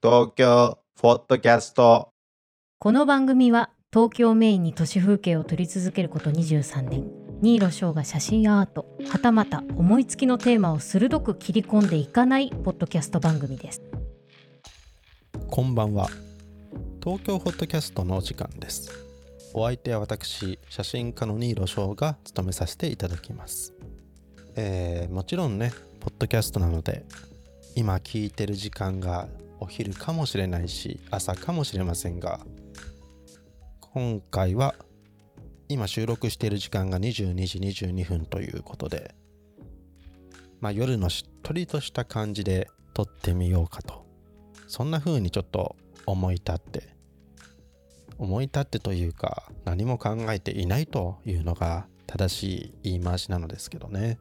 東京ポッドキャスト。この番組は東京メインに都市風景を撮り続けること23年。新納翔が写真アートはたまた思いつきのテーマを鋭く切り込んでいかないポッドキャスト番組です。こんばんは。東京ホットキャストのお時間です。お相手は私写真家の新納翔が務めさせていただきます。えーもちろんねポッドキャストなので今聞いてる時間がお昼かもしれないし朝かもしれませんが今回は今収録している時間が22時22分ということでまあ夜のしっとりとした感じで撮ってみようかとそんな風にちょっと思い立って思い立ってというか何も考えていないというのが正しい言い回しなのですけどね、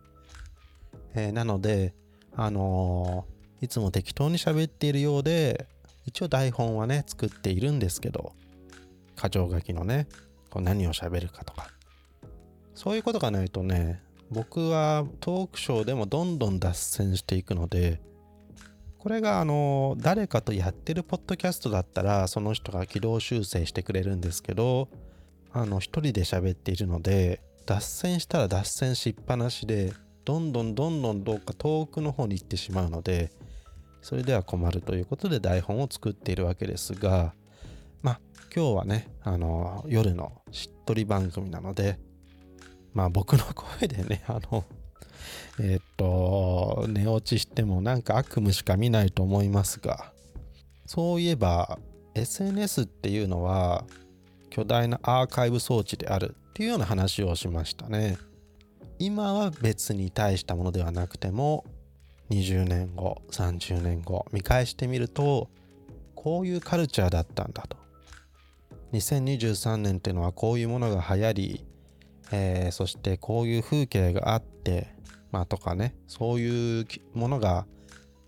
えなのであのーいつも適当に喋っているようで一応台本はね作っているんですけど箇条書きのねこう何を喋るかとか。そういうことがないとね僕はトークショーでもどんどん脱線していくのでこれがあの誰かとやってるポッドキャストだったらその人が軌道修正してくれるんですけどあの一人で喋っているので脱線したら脱線しっぱなしでどんどんどんどんどうか遠くの方に行ってしまうのでそれでは困るということで台本を作っているわけですがまあ今日はねあの夜のしっとり番組なのでまあ僕の声でね あのえっと寝落ちしてもなんか悪夢しか見ないと思いますがそういえば SNS っていうのは巨大なアーカイブ装置であるっていうような話をしましたね。今は別に大したものではなくても20年後30年後見返してみるとこういうカルチャーだったんだと2023年っていうのはこういうものが流行り、えーそしてこういう風景があってまあとかねそういうものが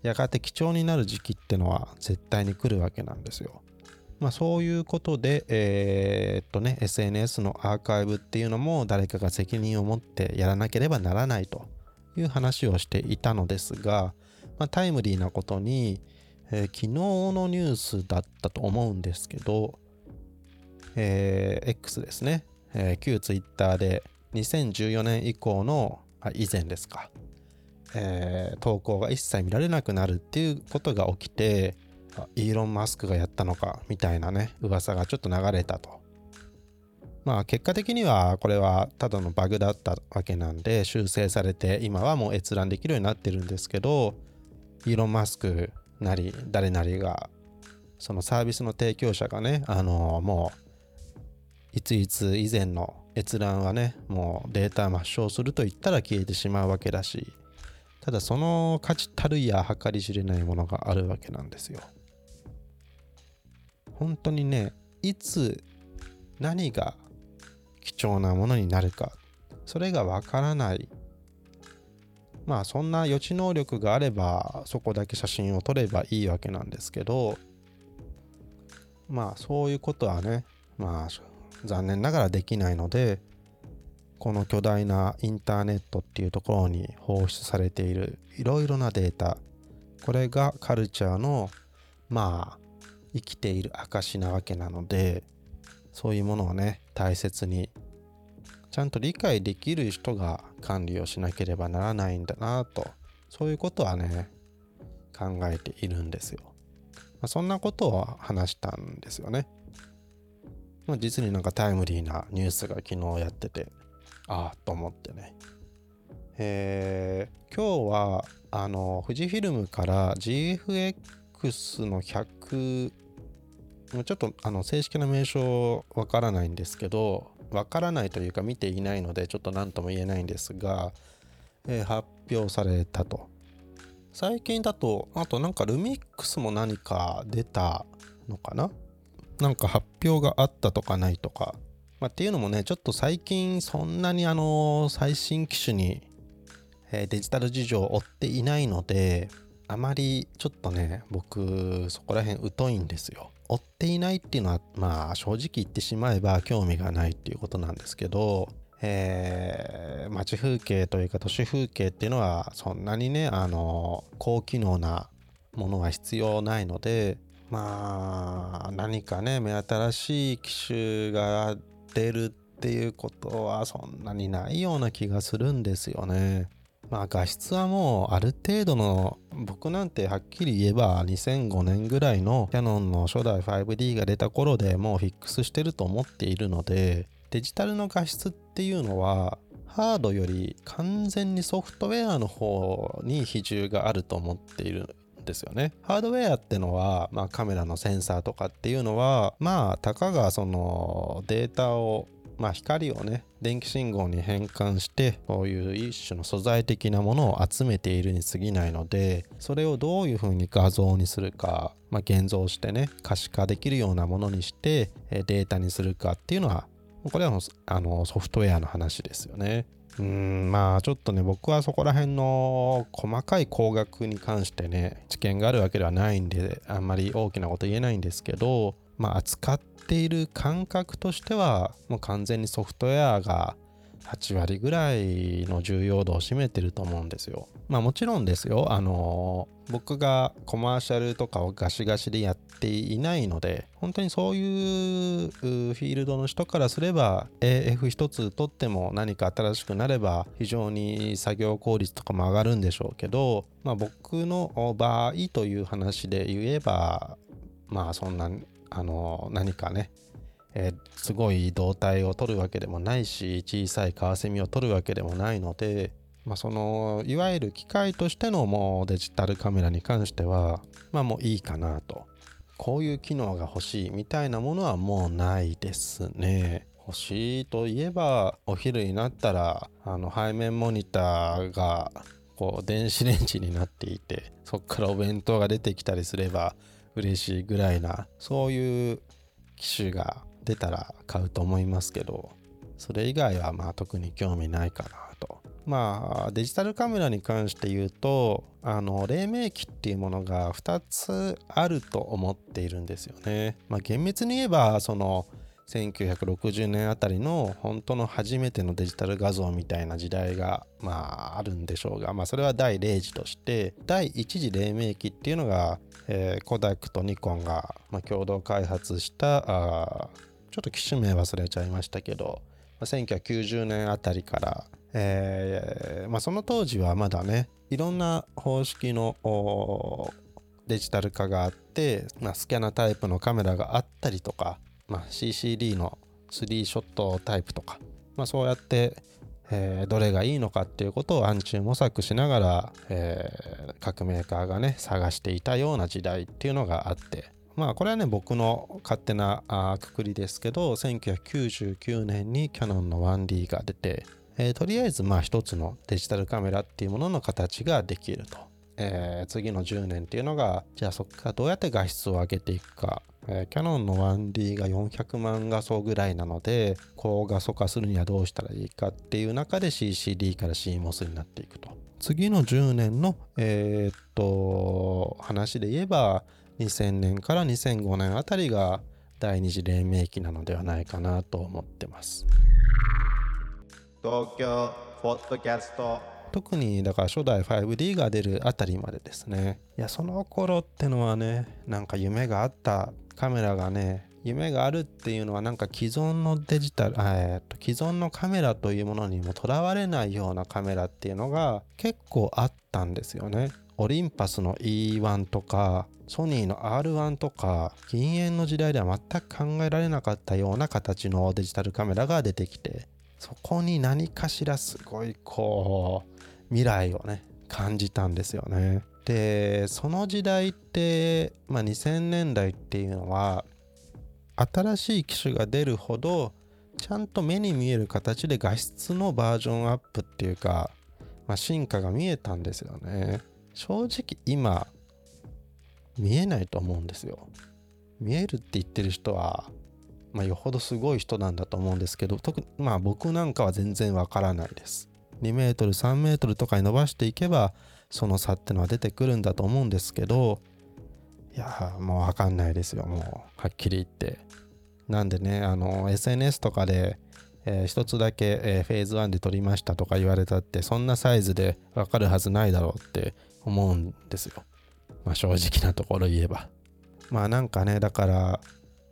やがて貴重になる時期ってのは絶対に来るわけなんですよ。まあそういうことで、えーっとね、SNS のアーカイブっていうのも誰かが責任を持ってやらなければならないという話をしていたのですが、まあ、タイムリーなことに、えー昨日のニュースだったと思うんですけど、えー X ですね、えー旧 Twitter で2014年以降の以前ですか、えー投稿が一切見られなくなるっていうことが起きてイーロン・マスクがやったのかみたいなね噂がちょっと流れたと。まあ結果的にはこれはただのバグだったわけなんで修正されて今はもう閲覧できるようになってるんですけどイーロン・マスクなり誰なりがそのサービスの提供者がねあのもういついつ以前の閲覧はねもうデータ抹消すると言ったら消えてしまうわけだしただその価値たるや計り知れないものがあるわけなんですよ。本当にねいつ何が貴重なものになるか。それがわからない。まあそんな予知能力があればそこだけ写真を撮ればいいわけなんですけどまあそういうことはねまあ残念ながらできないのでこの巨大なインターネットっていうところに放出されているいろいろなデータこれがカルチャーのまあ生きている証なわけなのでそういうものをね大切にちゃんと理解できる人が管理をしなければならないんだなとそういうことはね考えているんですよ、まあ、そんなことを話したんですよね。まあ実になんかタイムリーなニュースが昨日やっててああと思ってね。えー今日はあの富士フィルムから GFX の100ちょっとあの正式な名称わからないんですけどわからないというか見ていないのでちょっと何とも言えないんですが、えー発表されたと。最近だとあとなんかルミックスも何か出たのかな？なんか発表があったとかないとか、まあ、っていうのもねちょっと最近そんなにあの最新機種に、えーデジタル事情を追っていないのであまりちょっとね僕そこら辺疎いんですよ。追っていないっていうのはまあ正直言ってしまえば興味がないっていうことなんですけどえー街風景というか都市風景っていうのはそんなにねあの高機能なものは必要ないのでまあ何かね目新しい機種が出るっていうことはそんなにないような気がするんですよね。まあ画質はもうある程度の僕なんてはっきり言えば2005年ぐらいのキヤノンの初代 5D が出た頃でもうフィックスしてると思っているのでデジタルの画質っていうのはハードより完全にソフトウェアの方に比重があると思っているんですよね。ハードウェアってのは、まあ、カメラのセンサーとかっていうのはまあたかがそのデータをまあ、光をね電気信号に変換してこういう一種の素材的なものを集めているに過ぎないのでそれをどういうふうに画像にするか、まあ、現像してね可視化できるようなものにしてデータにするかっていうのはこれはあのソフトウェアの話ですよね。うんまあちょっとね僕はそこら辺の細かい工学に関してね知見があるわけではないんであんまり大きなこと言えないんですけどまあ扱っている感覚としてはもう完全にソフトウェアが8割ぐらいの重要度を占めてると思うんですよ。まあもちろんですよ。あの僕がコマーシャルとかをガシガシでやっていないので本当にそういうフィールドの人からすれば AF 一つ取っても何か新しくなれば非常に作業効率とかも上がるんでしょうけど、まあ、僕の場合という話で言えばまあそんなあの何かねえー、すごい動体を取るわけでもないし小さいカワセミを取るわけでもないので、まあ、そのいわゆる機械としてのもうデジタルカメラに関してはまあもういいかなと。こういう機能が欲しいみたいなものはもうないですね。欲しいといえばお昼になったらあの背面モニターがこう電子レンジになっていてそっからお弁当が出てきたりすれば嬉しいぐらいなそういう機種が出たら買うと思いますけどそれ以外はまあ特に興味ないかなと。まあデジタルカメラに関して言うとあの黎明期っていうものが2つあると思っているんですよね。まあ厳密に言えばその1960年あたりの本当の初めてのデジタル画像みたいな時代がまああるんでしょうが、まあ、それは第0次として第1次黎明期っていうのが、えー、コダックとニコンが、まあ、共同開発したあちょっと機種名忘れちゃいましたけど、まあ、1990年あたりから、えーまあ、その当時はまだねいろんな方式のデジタル化があって、まあ、スキャナタイプのカメラがあったりとかまあ、CCD の3ショットタイプとか、まあ、そうやって、えー、どれがいいのかっていうことを暗中模索しながら、えー、各メーカーがね探していたような時代っていうのがあってまあこれはね僕の勝手なあくくりですけど1999年にキヤノンの 1D が出て、えー、とりあえずまあ一つのデジタルカメラっていうものの形ができると。えー、次の10年っていうのがじゃあそこからどうやって画質を上げていくか。えー、キャノンの 1D が400万画素ぐらいなので高画素化するにはどうしたらいいかっていう中で CCD から CMOS になっていくと。次の10年のえー、っと話で言えば2000年から2005年あたりが第二次黎明期なのではないかなと思ってます。東京ポッドキャスト。特にだから初代 5D が出るあたりまでですねいやその頃ってのはねなんか夢があったカメラがね夢があるっていうのはなんか既存のデジタル、えー、と既存のカメラというものにもとらわれないようなカメラっていうのが結構あったんですよね。オリンパスの E1 とかソニーの R1 とか禁煙の時代では全く考えられなかったような形のデジタルカメラが出てきてそこに何かしらすごいこう未来をね感じたんですよね。でその時代って、まあ、2000年代っていうのは新しい機種が出るほどちゃんと目に見える形で画質のバージョンアップっていうか、まあ、進化が見えたんですよね。正直今見えないと思うんですよ。見えるって言ってる人は、まあ、よほどすごい人なんだと思うんですけど特にまあ僕なんかは全然わからないです。2メートル3メートルとかに伸ばしていけばその差ってのは出てくるんだと思うんですけどいやもう分かんないですよ。もうはっきり言って。なんでねあの SNS とかで、えー、一つだけ、えー、フェーズ1で撮りましたとか言われたってそんなサイズで分かるはずないだろうって思うんですよ。まあ正直なところ言えば。まあなんかねだから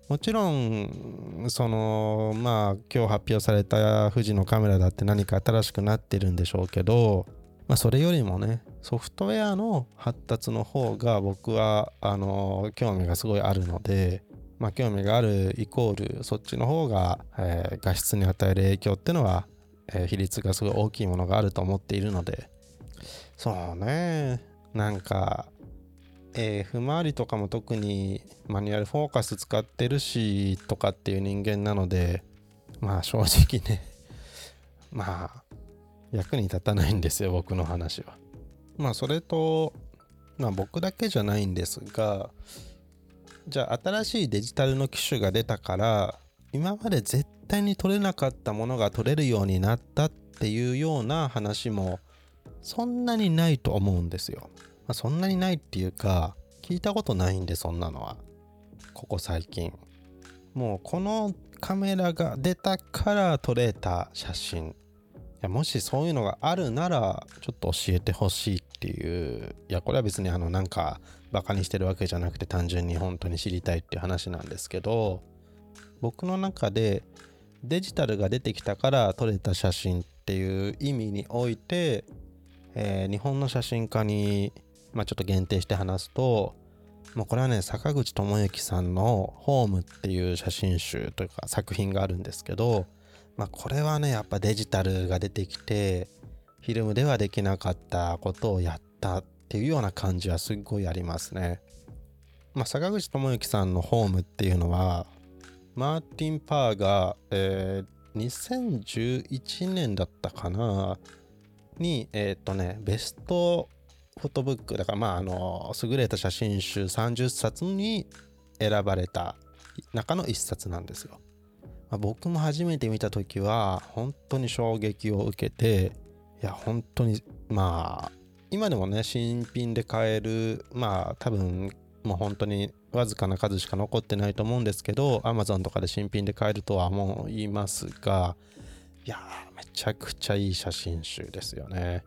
もちろんそのまあ今日発表された富士のカメラだって何か新しくなってるんでしょうけど、まあ、それよりもねソフトウェアの発達の方が僕はあの興味がすごいあるので、まあ、興味があるイコールそっちの方が、えー画質に与える影響っていうのは、えー比率がすごい大きいものがあると思っているので。そうね。なんか AF 周りとかも特にマニュアルフォーカス使ってるしとかっていう人間なのでまあ正直ね まあ役に立たないんですよ僕の話は。まあそれとまあ僕だけじゃないんですがじゃあ新しいデジタルの機種が出たから今まで絶対に取れなかったものが取れるようになったっていうような話もそんなにないと思うんですよ。まあ、そんなにないっていうか聞いたことないんでそんなのは。ここ最近。もうこのカメラが出たから撮れた写真。いやもしそういうのがあるならちょっと教えてほしいっていう。いやこれは別にあのなんかバカにしてるわけじゃなくて単純に本当に知りたいっていう話なんですけど。僕の中でデジタルが出てきたから撮れた写真っていう意味において、えー日本の写真家に、まあ、ちょっと限定して話すともうこれはね坂口智之さんの「ホーム」っていう写真集というか作品があるんですけど、まあ、これはねやっぱデジタルが出てきてフィルムではできなかったことをやったっていうような感じはすっごいありますね。まあ、坂口智之さんの「ホーム」っていうのはマーティン・パーが、えー2011年だったかなにえーとねベストフォトブックだからまああの優れた写真集30冊に選ばれた中の一冊なんですよ。まあ僕も初めて見た時は本当に衝撃を受けていや本当にまあ今でもね新品で買えるまあ多分もう本当にわずかな数しか残ってないと思うんですけど Amazon とかで新品で買えるとはもう言いますがいやめちゃくちゃいい写真集ですよね。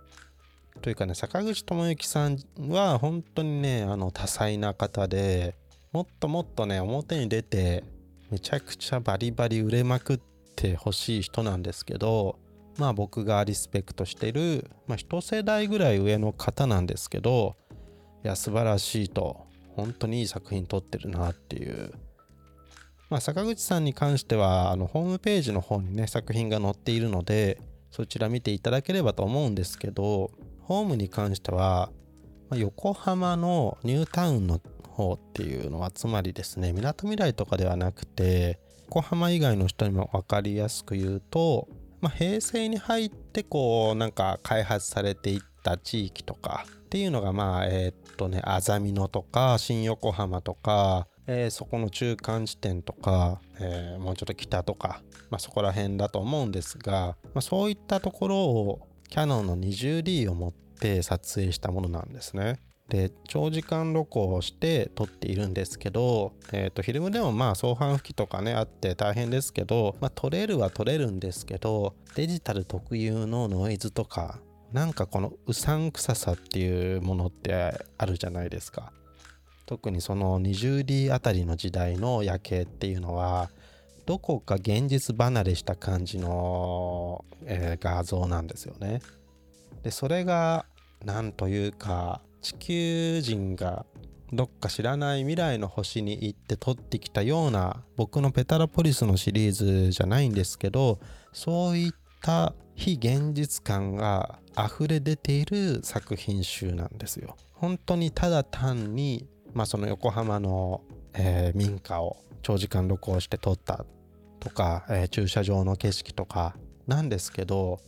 というかね坂口智之さんは本当にねあの多彩な方でもっともっとね表に出てめちゃくちゃバリバリ売れまくってほしい人なんですけどまあ僕がリスペクトしてる、まあ、一世代ぐらい上の方なんですけどいや素晴らしいと本当にいい作品撮ってるなっていう。まあ、坂口さんに関してはあのホームページの方にね作品が載っているのでそちら見ていただければと思うんですけどホームに関しては、まあ横浜のニュータウンの方っていうのはつまりですねみなとみらいとかではなくて横浜以外の人にも分かりやすく言うと、まあ、平成に入ってこうなんか開発されていった地域とかっていうのがまあえーっとねあざみ野とか新横浜とかえーそこの中間地点とか、えーもうちょっと北とか、まあ、そこら辺だと思うんですが、まあ、そういったところをキャノンの 20D を持って撮影したものなんですね。で長時間録音をして撮っているんですけど、えー、とフィルムでもまあ相反吹きとかねあって大変ですけど、まあ、撮れるは撮れるんですけどデジタル特有のノイズとかなんかこのうさんくささっていうものってあるじゃないですか。特にその 20D あたりの時代の夜景っていうのはどこか現実離れした感じの、えー画像なんですよね。でそれがなんというか地球人がどっか知らない未来の星に行って撮ってきたような僕のペタラポリスのシリーズじゃないんですけどそういった非現実感が溢れ出ている作品集なんですよ。本当にただ単に、まあ、その横浜の、えー民家を長時間録音して撮ったとか、えー駐車場の景色とかなんですけど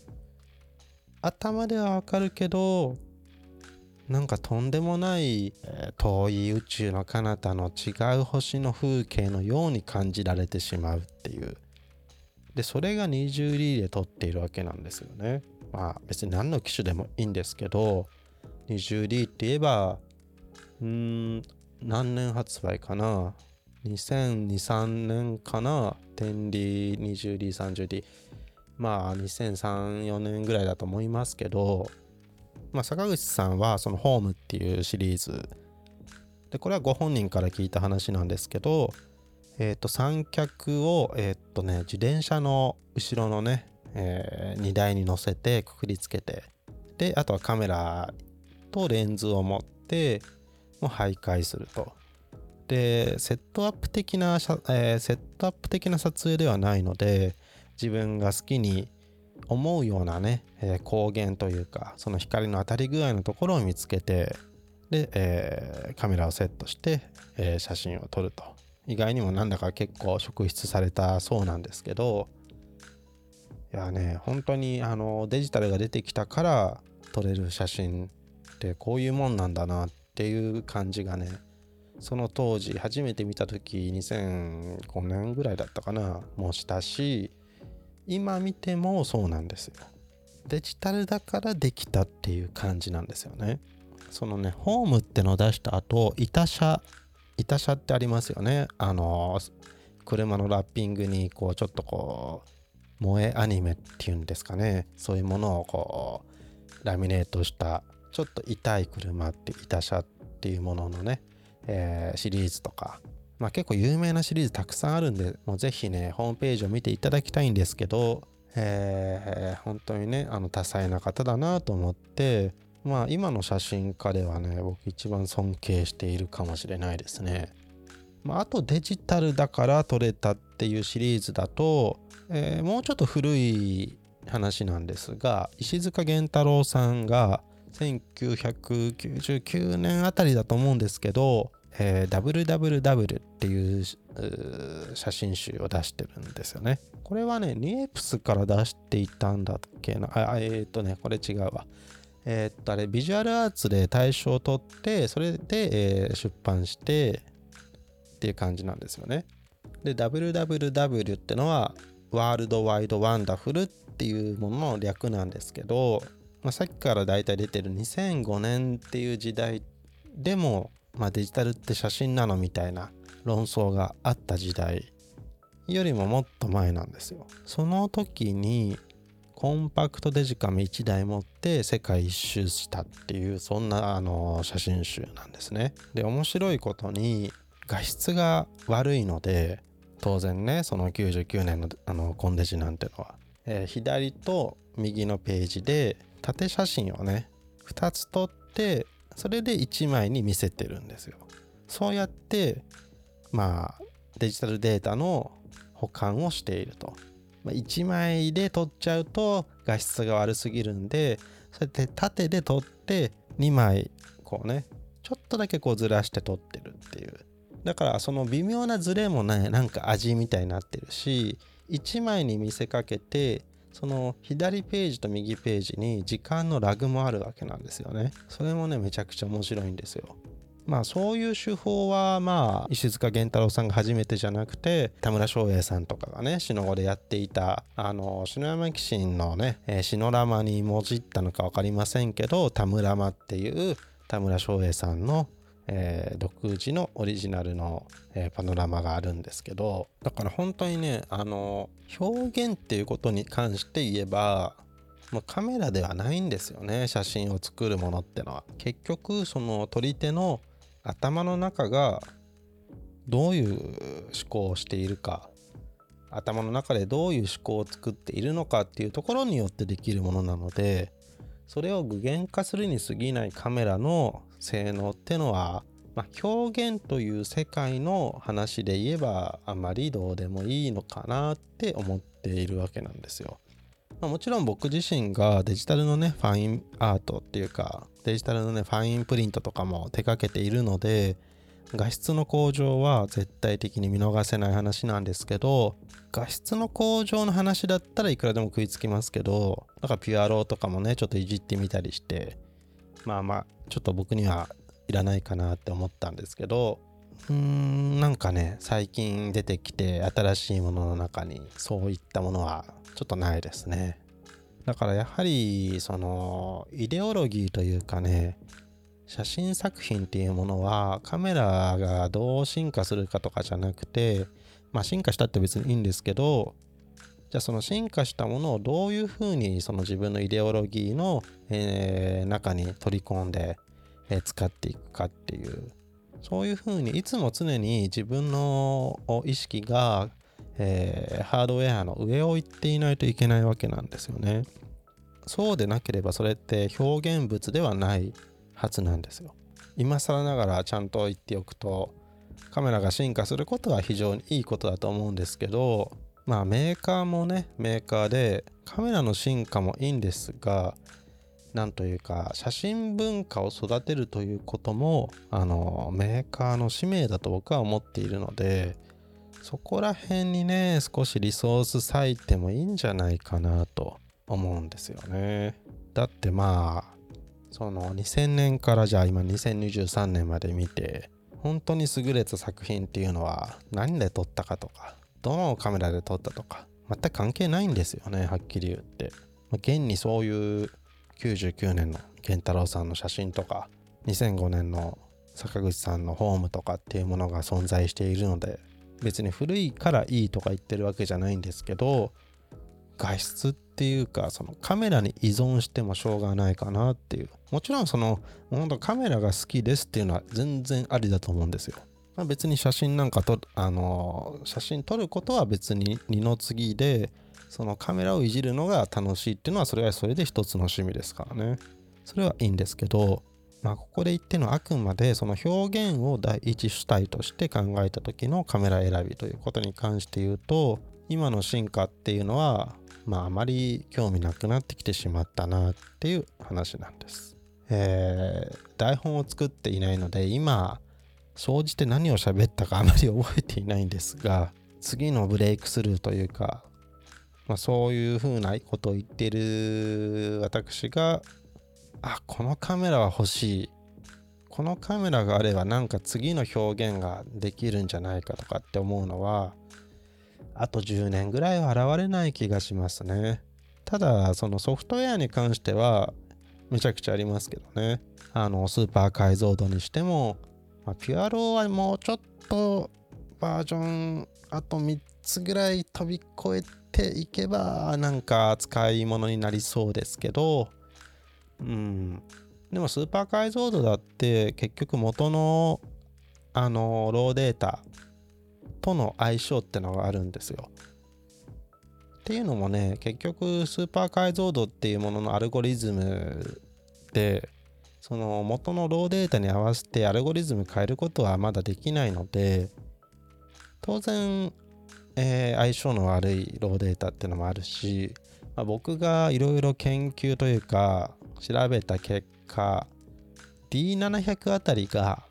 頭ではわかるけどなんかとんでもない、遠い宇宙の彼方の違う星の風景のように感じられてしまうっていう。でそれが 20D で撮っているわけなんですよね。まあ別に何の機種でもいいんですけど 20D って言えばうーん何年発売かな。2023年かな 10D、20D、30D まあ2003、4年ぐらいだと思いますけどまあ坂口さんはそのホームっていうシリーズ。でこれはご本人から聞いた話なんですけど、えー、と三脚を、えーとね、自転車の後ろのね、えー荷台に乗せてくくりつけて。であとはカメラとレンズを持ってもう徘徊すると。でセットアップ的な、えーセットアップ的な撮影ではないので自分が好きに思うようなね、えー光源というかその光の当たり具合のところを見つけてで、えーカメラをセットして、えー写真を撮ると。意外にもなんだか結構職質されたそうなんですけどいやね本当にあのデジタルが出てきたから撮れる写真ってこういうもんなんだなっていう感じがねその当時初めて見た時2005年ぐらいだったかな。もうしたし今見てもそうなんですよ。デジタルだからできたっていう感じなんですよね。そのねホームってのを出した後板車板車ってありますよね。あの車のラッピングにこうちょっとこう萌えアニメっていうんですかね。そういうものをこうラミネートしたちょっと痛い車って板車っていうもののね、えーシリーズとかまあ結構有名なシリーズたくさんあるんでもうぜひねホームページを見ていただきたいんですけど、えー本当にねあの多彩な方だなと思ってまあ今の写真家ではね僕一番尊敬しているかもしれないですね。まあ、あとデジタルだから撮れたっていうシリーズだと、えーもうちょっと古い話なんですが石塚源太郎さんが1999年あたりだと思うんですけど、えー WWW っていう写真集を出してるんですよね。これはね、ニエプスから出していたんだっけな？えーっとね、これ違うわ。えーっと、あれ、ビジュアルアーツで大賞を取って、それで、えー出版してっていう感じなんですよね。で、WWW ってのは、ワールドワイドワンダフルっていうものの略なんですけど、まあ、さっきから大体出てる2005年っていう時代でも、まあ、デジタルって写真なのみたいな論争があった時代よりももっと前なんですよ。その時にコンパクトデジカメ1台持って世界一周したっていうそんなあの写真集なんですね。で面白いことに画質が悪いので当然ねその99年のあのコンデジなんてのは、えー左と右のページで縦写真をね2つ撮ってそれで1枚に見せてるんですよ。そうやってまあデジタルデータの保管をしていると。まあ、1枚で撮っちゃうと画質が悪すぎるんでそうやって縦で撮って2枚こうねちょっとだけこうずらして撮ってるっていうだからその微妙なズレもねなんか味みたいになってるし1枚に見せかけてその左ページと右ページに時間のラグもあるわけなんですよね。それもねめちゃくちゃ面白いんですよ。まあそういう手法はまあ石塚源太郎さんが初めてじゃなくて田村翔英さんとかがね篠子でやっていたあの篠山紀信のね、え、篠ラマにもじったのか分かりませんけど田村マっていう田村翔英さんの、えー独自のオリジナルの、えーパノラマがあるんですけどだから本当にねあの表現っていうことに関して言えばもうカメラではないんですよね写真を作るものってのは。結局その撮り手の頭の中がどういう思考をしているか頭の中でどういう思考を作っているのかっていうところによってできるものなのでそれを具現化するに過ぎないカメラの性能ってのは、まあ、表現という世界の話で言えばあまりどうでもいいのかなって思っているわけなんですよ。まあ、もちろん僕自身がデジタルのねファインアートっていうかデジタルのねファインプリントとかも手掛けているので画質の向上は絶対的に見逃せない話なんですけど画質の向上の話だったらいくらでも食いつきますけどだからピュアローとかもねちょっといじってみたりしてまあまあちょっと僕にはいらないかなって思ったんですけどうんなんかね最近出てきて新しいものの中にそういったものはちょっとないですね。だからやはりそのイデオロギーというかね写真作品っていうものはカメラがどう進化するかとかじゃなくてまあ進化したって別にいいんですけどじゃあその進化したものをどういうふうにその自分のイデオロギーの、えー中に取り込んで、えー使っていくかっていうそういうふうにいつも常に自分の意識が、えー、ハードウェアの上を行っていないといけないわけなんですよね。そうでなければそれって表現物ではないはずなんですよ。今更ながらちゃんと言っておくとカメラが進化することは非常にいいことだと思うんですけどまあメーカーもねメーカーでカメラの進化もいいんですがなんというか写真文化を育てるということもあのメーカーの使命だと僕は思っているのでそこら辺にね少しリソース割いてもいいんじゃないかなと思うんですよね。だってまあその2000年からじゃあ今2023年まで見て本当に優れた作品っていうのは何で撮ったかとかどのカメラで撮ったとか全く関係ないんですよねはっきり言って、まあ、現にそういう99年の健太郎さんの写真とか2005年の坂口さんのホームとかっていうものが存在しているので別に古いからいいとか言ってるわけじゃないんですけど画質っていうかそのカメラに依存してもしょうがないかなっていう。もちろんその本当カメラが好きですっていうのは全然ありだと思うんですよ、まあ、別に写真なんかとあの写真撮ることは別に二の次でそのカメラをいじるのが楽しいっていうのはそれはそれで一つの趣味ですからねそれはいいんですけどまあここで言ってるのはあくまでその表現を第一主体として考えた時のカメラ選びということに関して言うと今の進化っていうのはまああまり興味なくなってきてしまったなっていう話なんです。えー、台本を作っていないので今総じて何を喋ったかあまり覚えていないんですが 次のブレイクスルーというかまあ、そういうふうなことを言ってる私があこのカメラは欲しい。このカメラがあればなんか次の表現ができるんじゃないかとかって思うのはあと10年ぐらいは現れない気がしますね。ただそのソフトウェアに関してはめちゃくちゃありますけどね。あのスーパー解像度にしても、まあ、ピュアローはもうちょっとバージョンあと3つぐらい飛び越えていけばなんか使い物になりそうですけどうんでもスーパー解像度だって結局元のあのローデータとの相性ってのがあるんですよ。っていうのもね結局スーパー解像度っていうもののアルゴリズムでその元のローデータに合わせてアルゴリズム変えることはまだできないので当然えー、相性の悪いローデータっていうのもあるし、まあ、僕がいろいろ研究というか調べた結果 D700 あたりが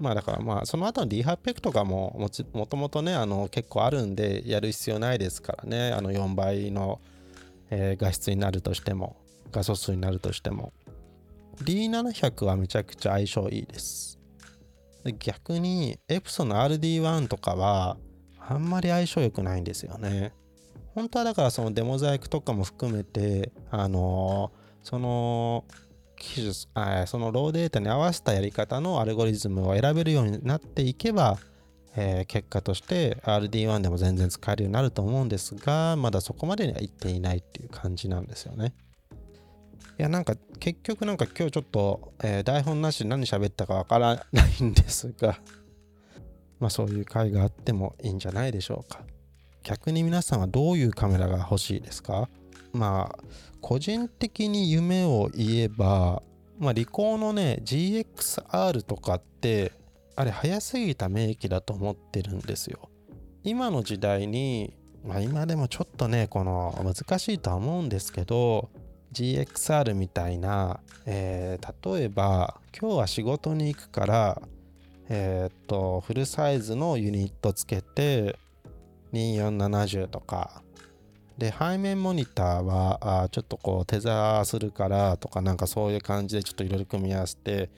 まあだからまあその後の D800 とかももちもともとねあの結構あるんでやる必要ないですからね。あの4倍の、えー、画質になるとしても画素数になるとしても。D700 はめちゃくちゃ相性いいです逆にエプソンの RD1 とかはあんまり相性良くないんですよね。本当はだからそのデモ細工とかも含めて、あのー、その技術、そのローデータに合わせたやり方のアルゴリズムを選べるようになっていけば、えー、結果として RD1 でも全然使えるようになると思うんですが、まだそこまでにはいっていないっていう感じなんですよね。いやなんか結局なんか今日ちょっと、えー、台本なし何喋ったかわからないんですが まあ、そういう会があってもいいんじゃないでしょうか。逆に皆さんはどういうカメラが欲しいですか？まあ個人的に夢を言えば、まあ、リコーのね GXR とかってあれ早すぎた名機だと思ってるんですよ。今の時代にまあ今でもちょっとねこの難しいとは思うんですけど GXR みたいな、えー、例えば今日は仕事に行くからえっ、と、フルサイズのユニットつけて、2470とか、で、背面モニターは、あちょっとこう、テザーするからとか、なんかそういう感じでちょっといろいろ組み合わせて、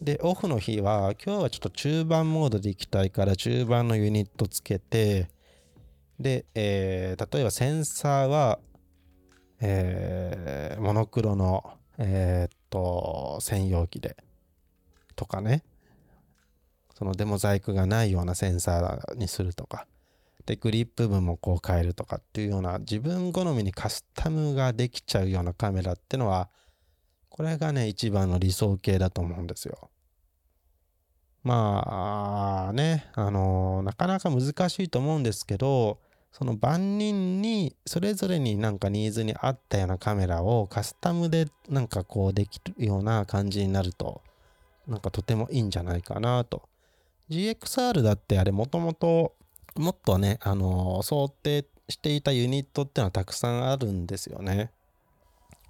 で、オフの日は、今日はちょっと中盤モードで行きたいから、中盤のユニットつけて、で、えー、例えばセンサーは、えー、モノクロの、えー、っと、専用機で、とかね。そのデモ細工がないようなセンサーにするとか、で、グリップ部もこう変えるとかっていうような自分好みにカスタムができちゃうようなカメラってのは、これがね、一番の理想形だと思うんですよ。まあね、あのなかなか難しいと思うんですけど、その万人にそれぞれになんかニーズに合ったようなカメラをカスタムでなんかこうできるような感じになるとなんかとてもいいんじゃないかなと。GXR だってあれもともともっとねあの想定していたユニットっていうのはたくさんあるんですよね、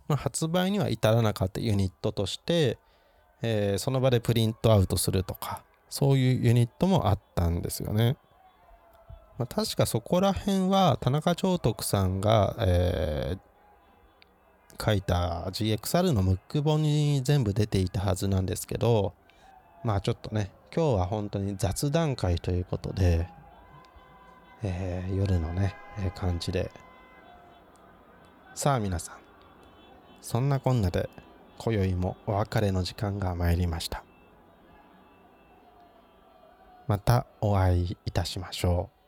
ま、発売には至らなかったユニットとして、えーその場でプリントアウトするとかそういうユニットもあったんですよね。まあ、確かそこら辺は田中長徳さんが、えー書いた GXR のムック本に全部出ていたはずなんですけどまあちょっとね今日は本当に雑談会ということで、えー夜のね、えー感じで。さあ皆さんそんなこんなで今宵もお別れの時間が参りました。またお会いいたしましょう。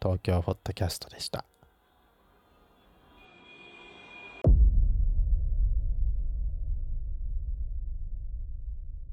東京ポットキャストでした。